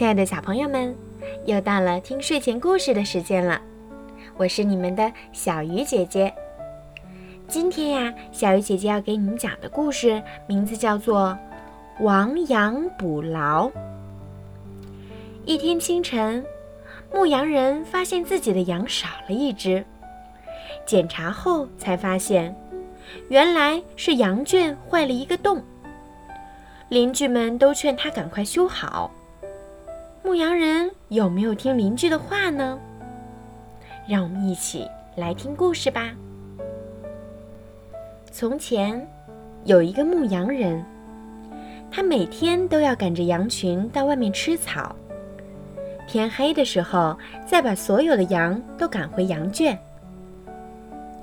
亲爱的小朋友们，又到了听睡前故事的时间了。我是你们的小鱼姐姐。今天呀，小鱼姐姐要给你们讲的故事名字叫做《亡羊补牢》。一天清晨，牧羊人发现自己的羊少了一只，检查后才发现，原来是羊圈坏了一个洞。邻居们都劝他赶快修好。牧羊人有没有听邻居的话呢？让我们一起来听故事吧。从前有一个牧羊人，他每天都要赶着羊群到外面吃草，天黑的时候再把所有的羊都赶回羊圈。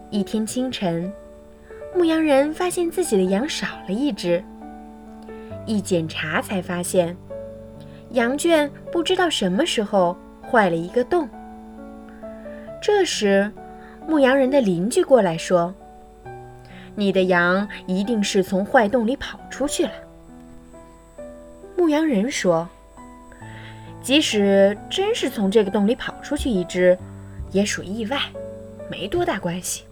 一天清晨，牧羊人发现自己的羊少了一只，一检查才发现。羊圈不知道什么时候坏了一个洞。这时，牧羊人的邻居过来说：“你的羊一定是从坏洞里跑出去了。”牧羊人说：“即使真是从这个洞里跑出去一只，也属意外，没多大关系。”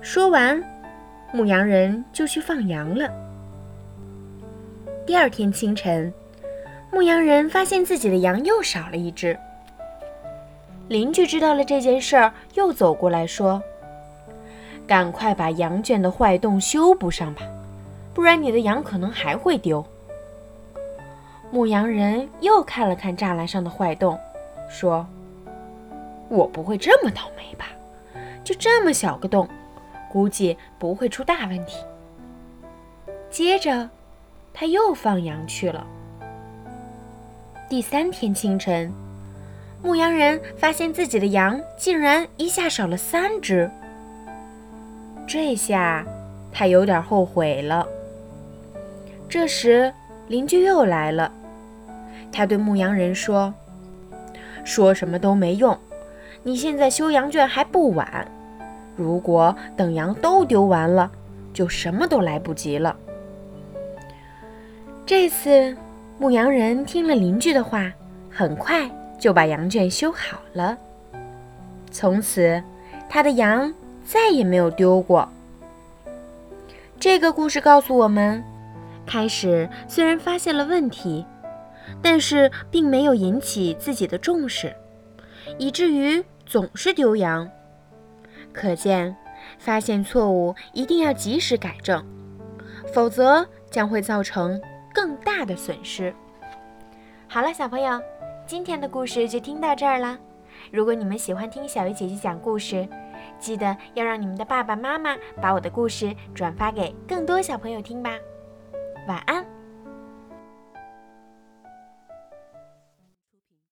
说完，牧羊人就去放羊了。第二天清晨。牧羊人发现自己的羊又少了一只。邻居知道了这件事儿，又走过来说：“赶快把羊圈的坏洞修补上吧，不然你的羊可能还会丢。”牧羊人又看了看栅栏上的坏洞，说：“我不会这么倒霉吧？就这么小个洞，估计不会出大问题。”接着，他又放羊去了。第三天清晨，牧羊人发现自己的羊竟然一下少了三只。这下他有点后悔了。这时，邻居又来了，他对牧羊人说：“说什么都没用，你现在修羊圈还不晚。如果等羊都丢完了，就什么都来不及了。”这次。牧羊人听了邻居的话，很快就把羊圈修好了。从此，他的羊再也没有丢过。这个故事告诉我们：开始虽然发现了问题，但是并没有引起自己的重视，以至于总是丢羊。可见，发现错误一定要及时改正，否则将会造成。大的损失。好了，小朋友，今天的故事就听到这儿了。如果你们喜欢听小鱼姐姐讲故事，记得要让你们的爸爸妈妈把我的故事转发给更多小朋友听吧。晚安。